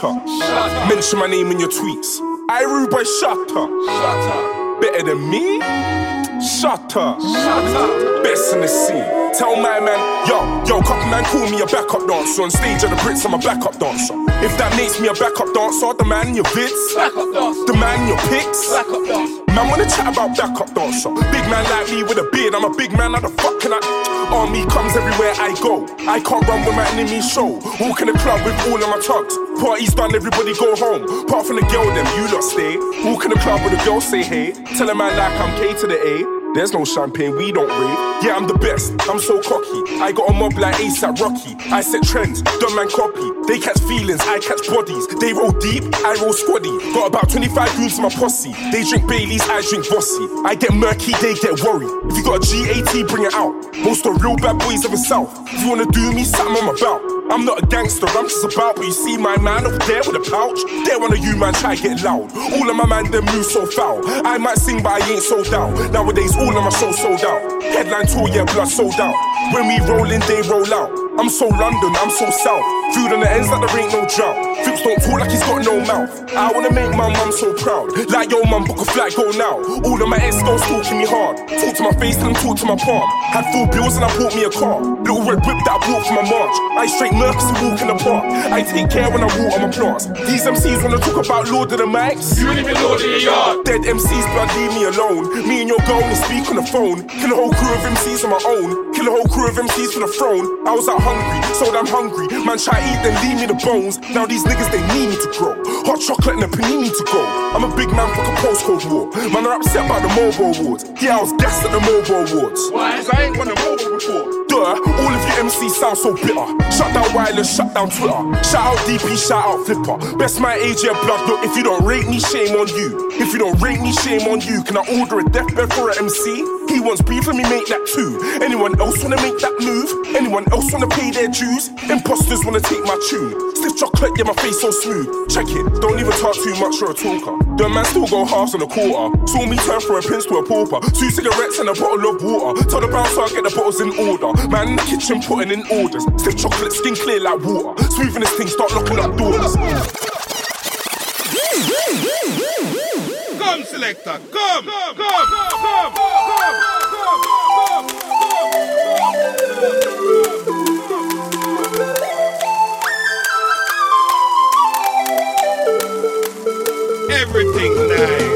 shut up. Mention my name in your tweets. I rude boy, shut up. Shut up. Better than me? Shut up. Shut up. Best in the scene. Tell my man, yo, yo, couple man call me a backup dancer. On stage of the Brits, I'm a backup dancer. If that makes me a backup dancer, the man in your vids, the man your pics. Man wanna chat about backup dancer. Big man like me with a beard, I'm a big man, how the fuck can I? Army comes everywhere I go. I can't run with my enemies show. Walk in the club with all of my tugs. Party's done, everybody go home. Apart from the girl, them you lot stay. Walk in the club with a girl, say hey. Tell a man like I'm K to the A. There's no champagne, we don't rave. Yeah, I'm the best, I'm so cocky. I got a mob like ASAP Rocky. I set trends, dumb man copy. They catch feelings, I catch bodies. They roll deep, I roll squaddy. Got about 25 goons in my posse. They drink Baileys, I drink Vossi. I get murky, they get worried. If you got a GAT, bring it out. Most of real bad boys of the south. If you wanna do me, something I'm about. I'm not a gangster, I'm just about. But you see my man over there with a pouch. There one of you man try get loud. All of my man them move so foul. I might sing, but I ain't sold out. Nowadays, all of my shows sold out. Headline tour, yeah, blood sold out. When we roll in, they roll out. I'm so London, I'm so south. Food on the ends like there ain't no drought. Flipz don't talk like he's got no mouth. I wanna make my mum so proud. Like yo, mum, book a flight, go now. All of my ex girls talking me hard. Talk to my face and talk to my palm. Had full bills and I bought me a car. Little red whip that I bought for my march. I straight And walk in the park. I take care when I walk on my plants. These MCs wanna talk about Lord of the Mics. You ain't even Lord of the Yard. Dead MCs, blood, leave me alone. Me and your girl only speak on the phone. Kill a whole crew of MCs on my own. Kill a whole crew of MCs for the throne. I was out hungry, so I'm hungry. Man, try eat, then leave me the bones. Now these niggas, they need me to grow. Hot chocolate and a panini to go. I'm a big man, fuck a postcode war. Man, are upset about the MOBO awards. Yeah, I was gassed at the MOBO awards. Why? Cause I ain't won a MOBO before. Duh, all of you MCs sound so bitter. Shut down wireless, shut down Twitter. Shout out DP, shout out Flipper. Best my age, yeah, blood. Look, if you don't rate me, shame on you. If you don't rate me, shame on you. Can I order a deathbed for an MC? He wants beef, let me make that too. Anyone else wanna make that move? Anyone else wanna pay their dues? Imposters wanna take my tune. Stiff chocolate, yeah, my face so smooth. Check it, don't even talk too much, you're a talker. The man still go halves and a quarter. Saw me turn from a prince to a pauper. Two cigarettes and a bottle of water. Tell the bouncer I get the bottles in order. Man in the kitchen putting in orders. Stiff chocolate, skin clear like water. Smoothing this thing, start locking up doors. Come, selector, come, come, come, come, come, come, Everything nice.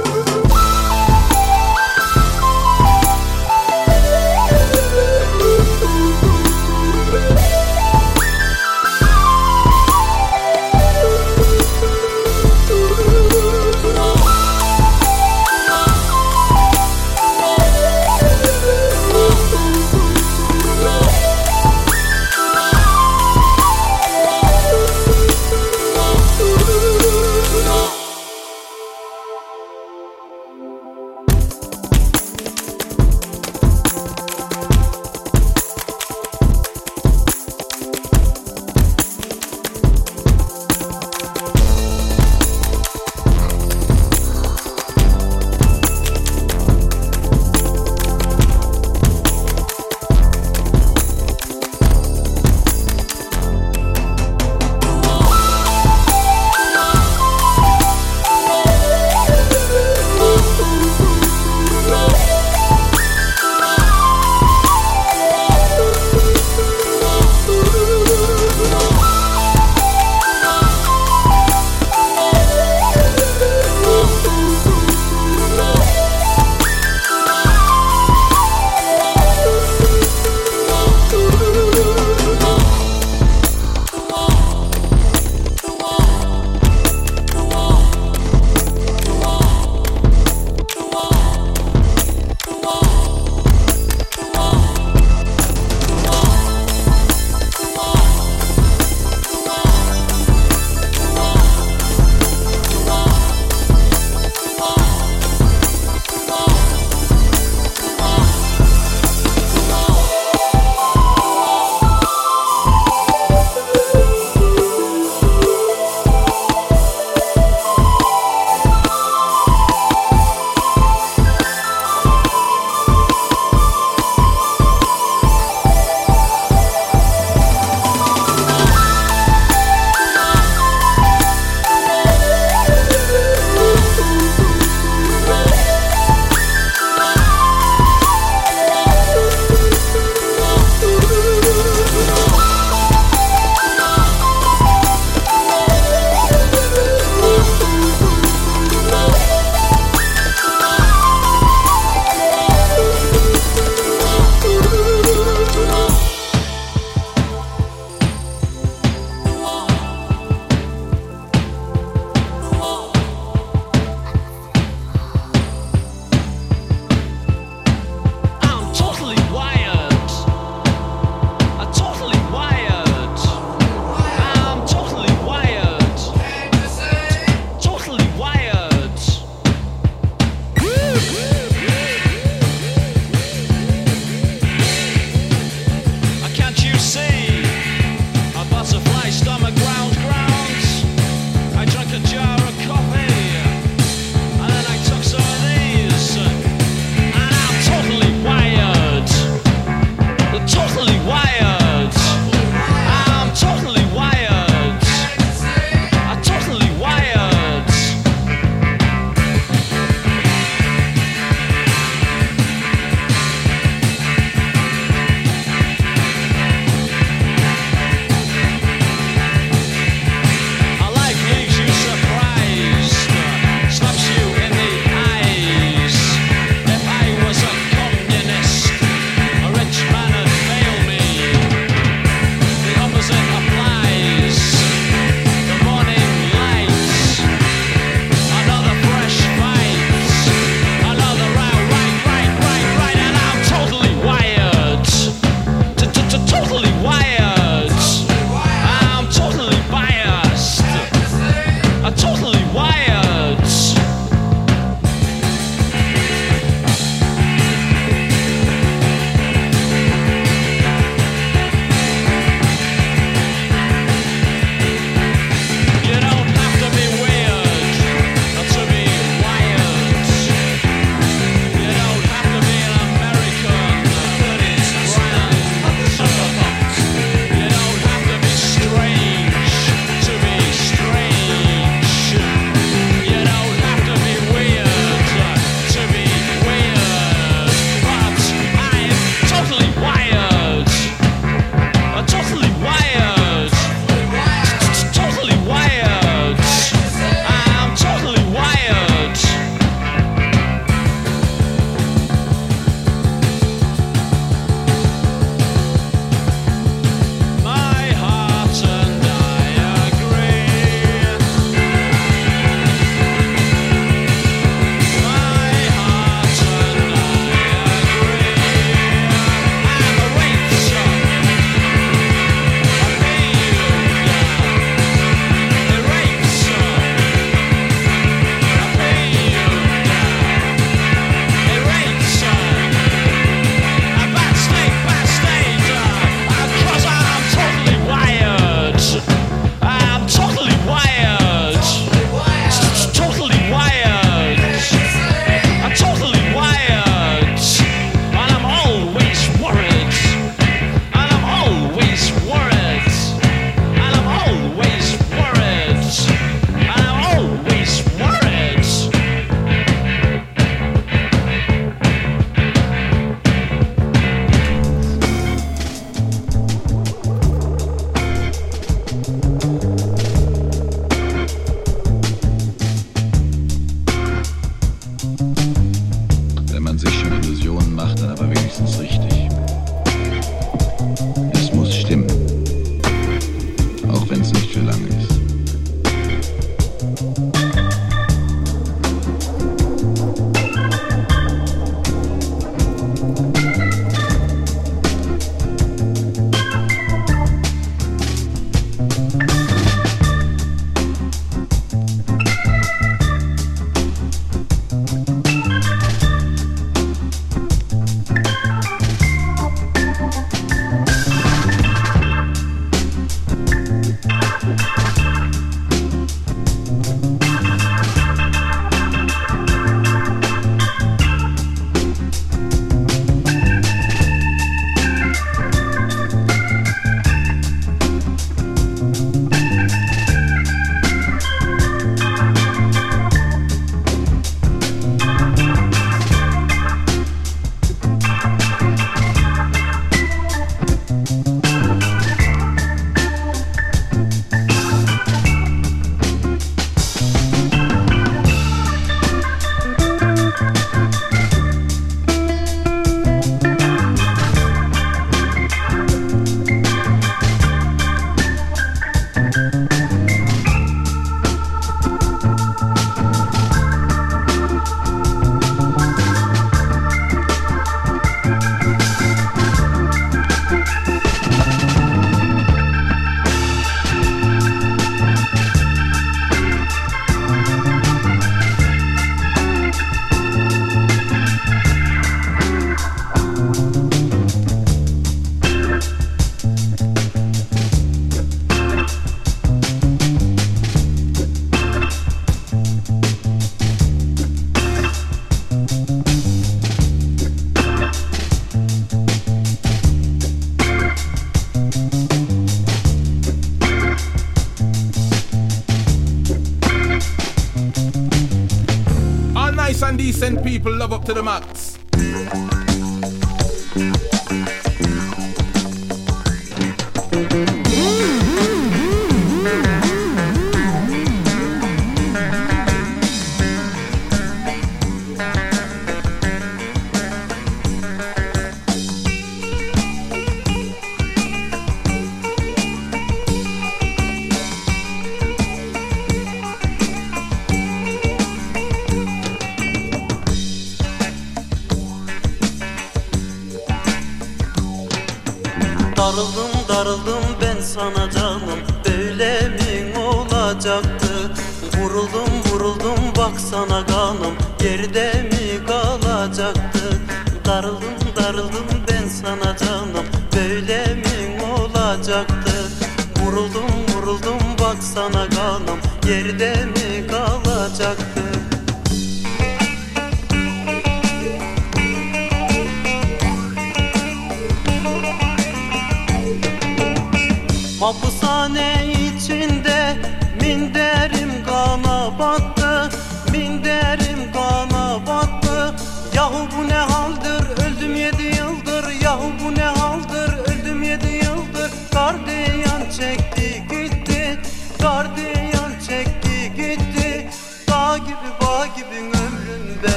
Hapishane içinde minderim kana battı.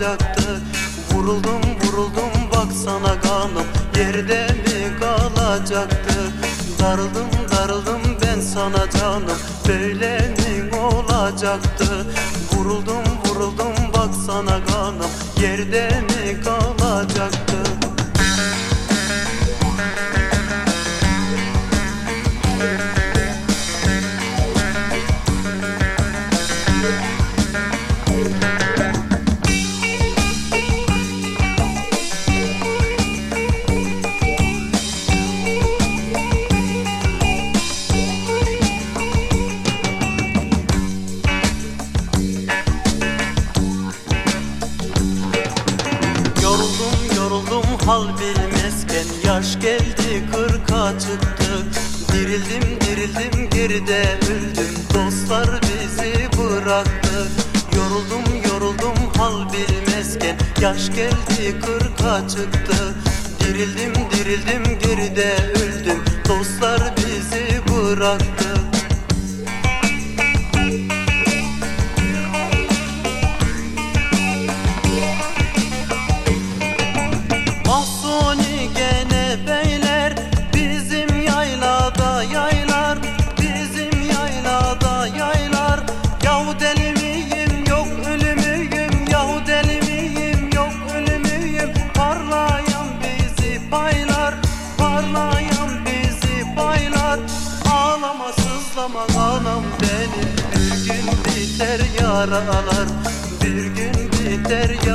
kalacaktı Vuruldum vuruldum baksana kanım yerde mi kalacaktı? Darıldım darıldım ben sana canım böyle mi olacaktı? Vuruldum vuruldum baksana kanım yerde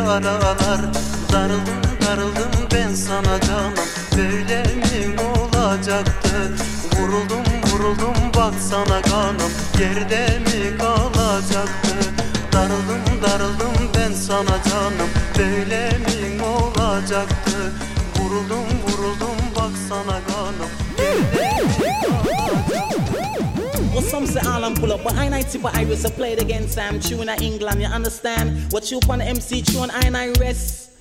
yaralar Darıldım darıldım ben sana canım. Böyle mi olacaktı? Vuruldum vuruldum bak sana kanım. Yerde mi kalacaktı? Darıldım darıldım ben sana canım. Böyle mi olacaktı? Vuruldum vuruldum bak sana kanım. Yerde mi kalacaktı? What some say I'm for but I might be supply the game against Sam Chu and I England you understand? What you on MC tune and I rest.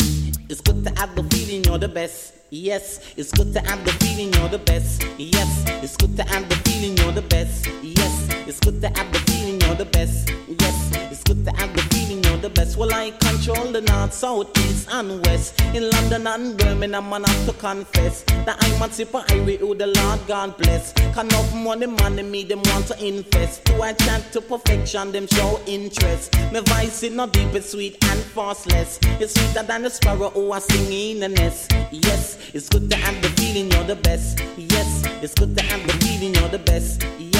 It's good to have the feeling you're the best. Yes, it's good to have the feeling you're the best. Yes, it's good to have the feeling you're the best. Yes, it's good to have the feeling you're the best. Yes, it's good to have the feeling you're the best. Well, I control the north, south, east, and west. In London and Birmingham, man, I have to confess that I'm a of highway who the Lord God bless. Can enough money, money, me, them want to invest. Do I chant to perfection, them show interest. My voice is not deep, it's sweet and fastless. It's sweeter than the sparrow who I sing in the nest. Yes, it's good to have the feeling you're the best. Yes, it's good to have the feeling you're the best. Yes,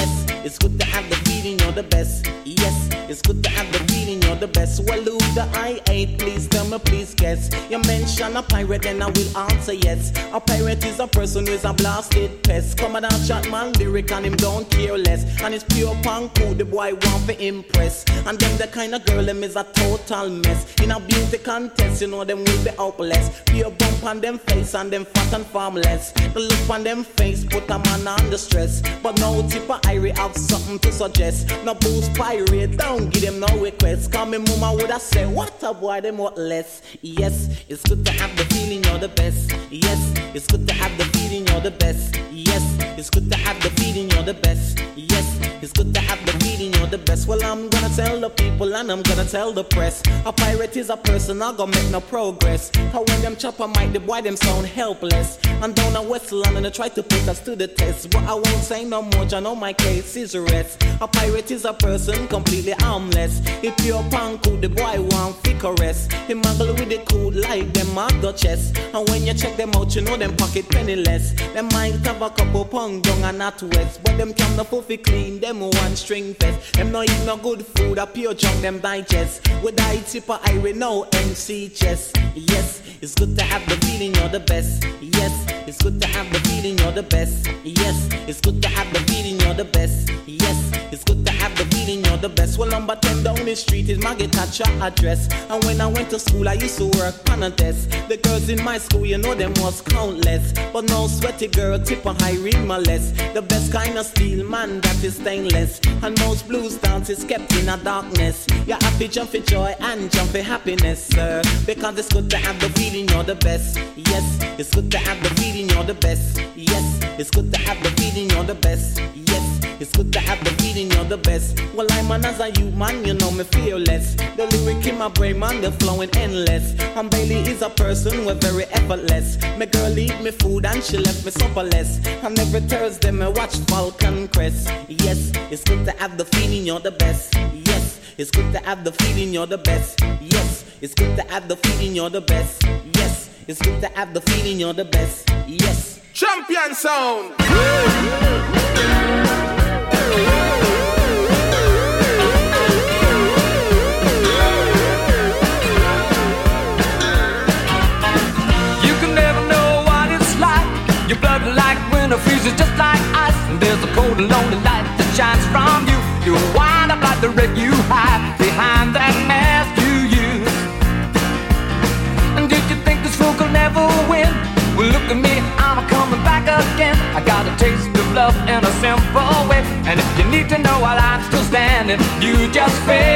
it's good to have the feeling you're the best. Yes, it's good to have the feeling you're the best. Well, who the I ain't, please tell me, please guess. You mention a pirate, then I will answer yes. A pirate is a person who is a blasted pest. Come and chat man lyric and him don't care less. And it's pure punk who the boy want to impress. And them the kind of girl them is a total mess. In a beauty contest, you know them will be hopeless. Pure bump on them face and them fat and formless. The look on them face put a man under stress. But no Tippa Irie have something to suggest. No boost pirate, don't give them no request. Come me mama would have said, what a boy, them what less. Yes, it's good to have the feeling you're the best. Yes, it's good to have the feeling you're the best. Yes, it's good to have the feeling you're the best. Yes, it's good to have the feeling you're the best. Well, I'm gonna tell the people and I'm gonna tell the press. A pirate is a person not gonna make no progress. How when them chopper might the boy them sound helpless. And down in West London they try to put us to the test. But I won't say no more, I know my case is rest. A pirate is a person completely harmless. If you're punk, the boy want fi caress. He muggle with the cool like them a Duchess. And when you check them out, you know them pocket penniless. Them might have a couple pound down and not west. But them can no fi clean, them one string fest. Them no eat no good food, a pure junk them digest. With I tip a I no MC chest. Yes, it's good to have the feeling you're the best. Yes, it's good to have the feeling you're the best. Yes, it's good to have the feeling you're the best. Yes, it's good to have the feeling you're the best. Well, number 10 down the street is my guitar address. And when I went to school, I used to work on a desk. The girls in my school, you know them was countless. But no sweaty girl, tip a high my less. The best kind of steel, man, that is stainless. And most blues dances kept in a darkness. You happy, jump for joy and jump for happiness, sir. Because it's good to have the feeling you're the best. Yes, it's good to have the feeling you're the best. Yes, it's good to have the feeling you're the best. Yes, it's good to have the feeling you're the best. Well, I'm an as a you man, you know me fearless. The lyric in my brain, man, they're flowing endless. And Bailey is a person we're very effortless. My girl eat me food and she left me supperless. And every Thursday me watch Falcon Crest. Yes, it's good to have the feeling you're the best. Yes, it's good to have the feeling you're the best. Yes, it's good to have the feeling you're the best. Yes, it's good to have the feeling you're the best. Yes. Champion sound. You can never know what it's like. Your blood like winter freezes just like ice. And there's a cold and lonely light that shines from you. I got a taste of love in a simple way. And if you need to know while I'm still standing, you just fade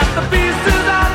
up the pieces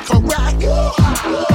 for.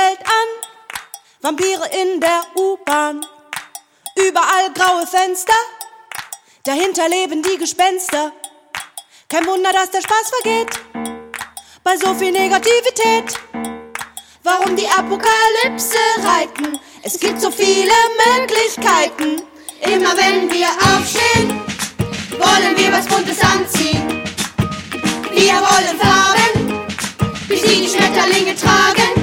hält an, Vampire in der U-Bahn. Überall graue Fenster, dahinter leben die Gespenster. Kein Wunder, dass der Spaß vergeht bei so viel Negativität. Warum die Apokalypse reiten? Es gibt so viele Möglichkeiten. Immer wenn wir aufstehen, wollen wir was Buntes anziehen. Wir wollen Farben, wie sie die Schmetterlinge tragen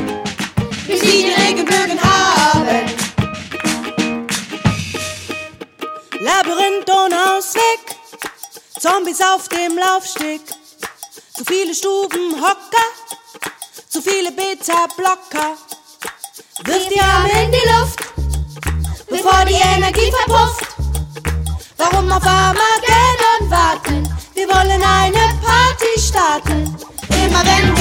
die die Regenbögen haben. Labyrinth ohne Ausweg, Zombies auf dem Laufsteg, zu viele Stubenhocker, zu viele Beta-Blocker. Wirf die Arme in die Luft, bevor die Energie verpufft. Warum auf Armageddon warten? Wir wollen eine Party starten. Immer wenn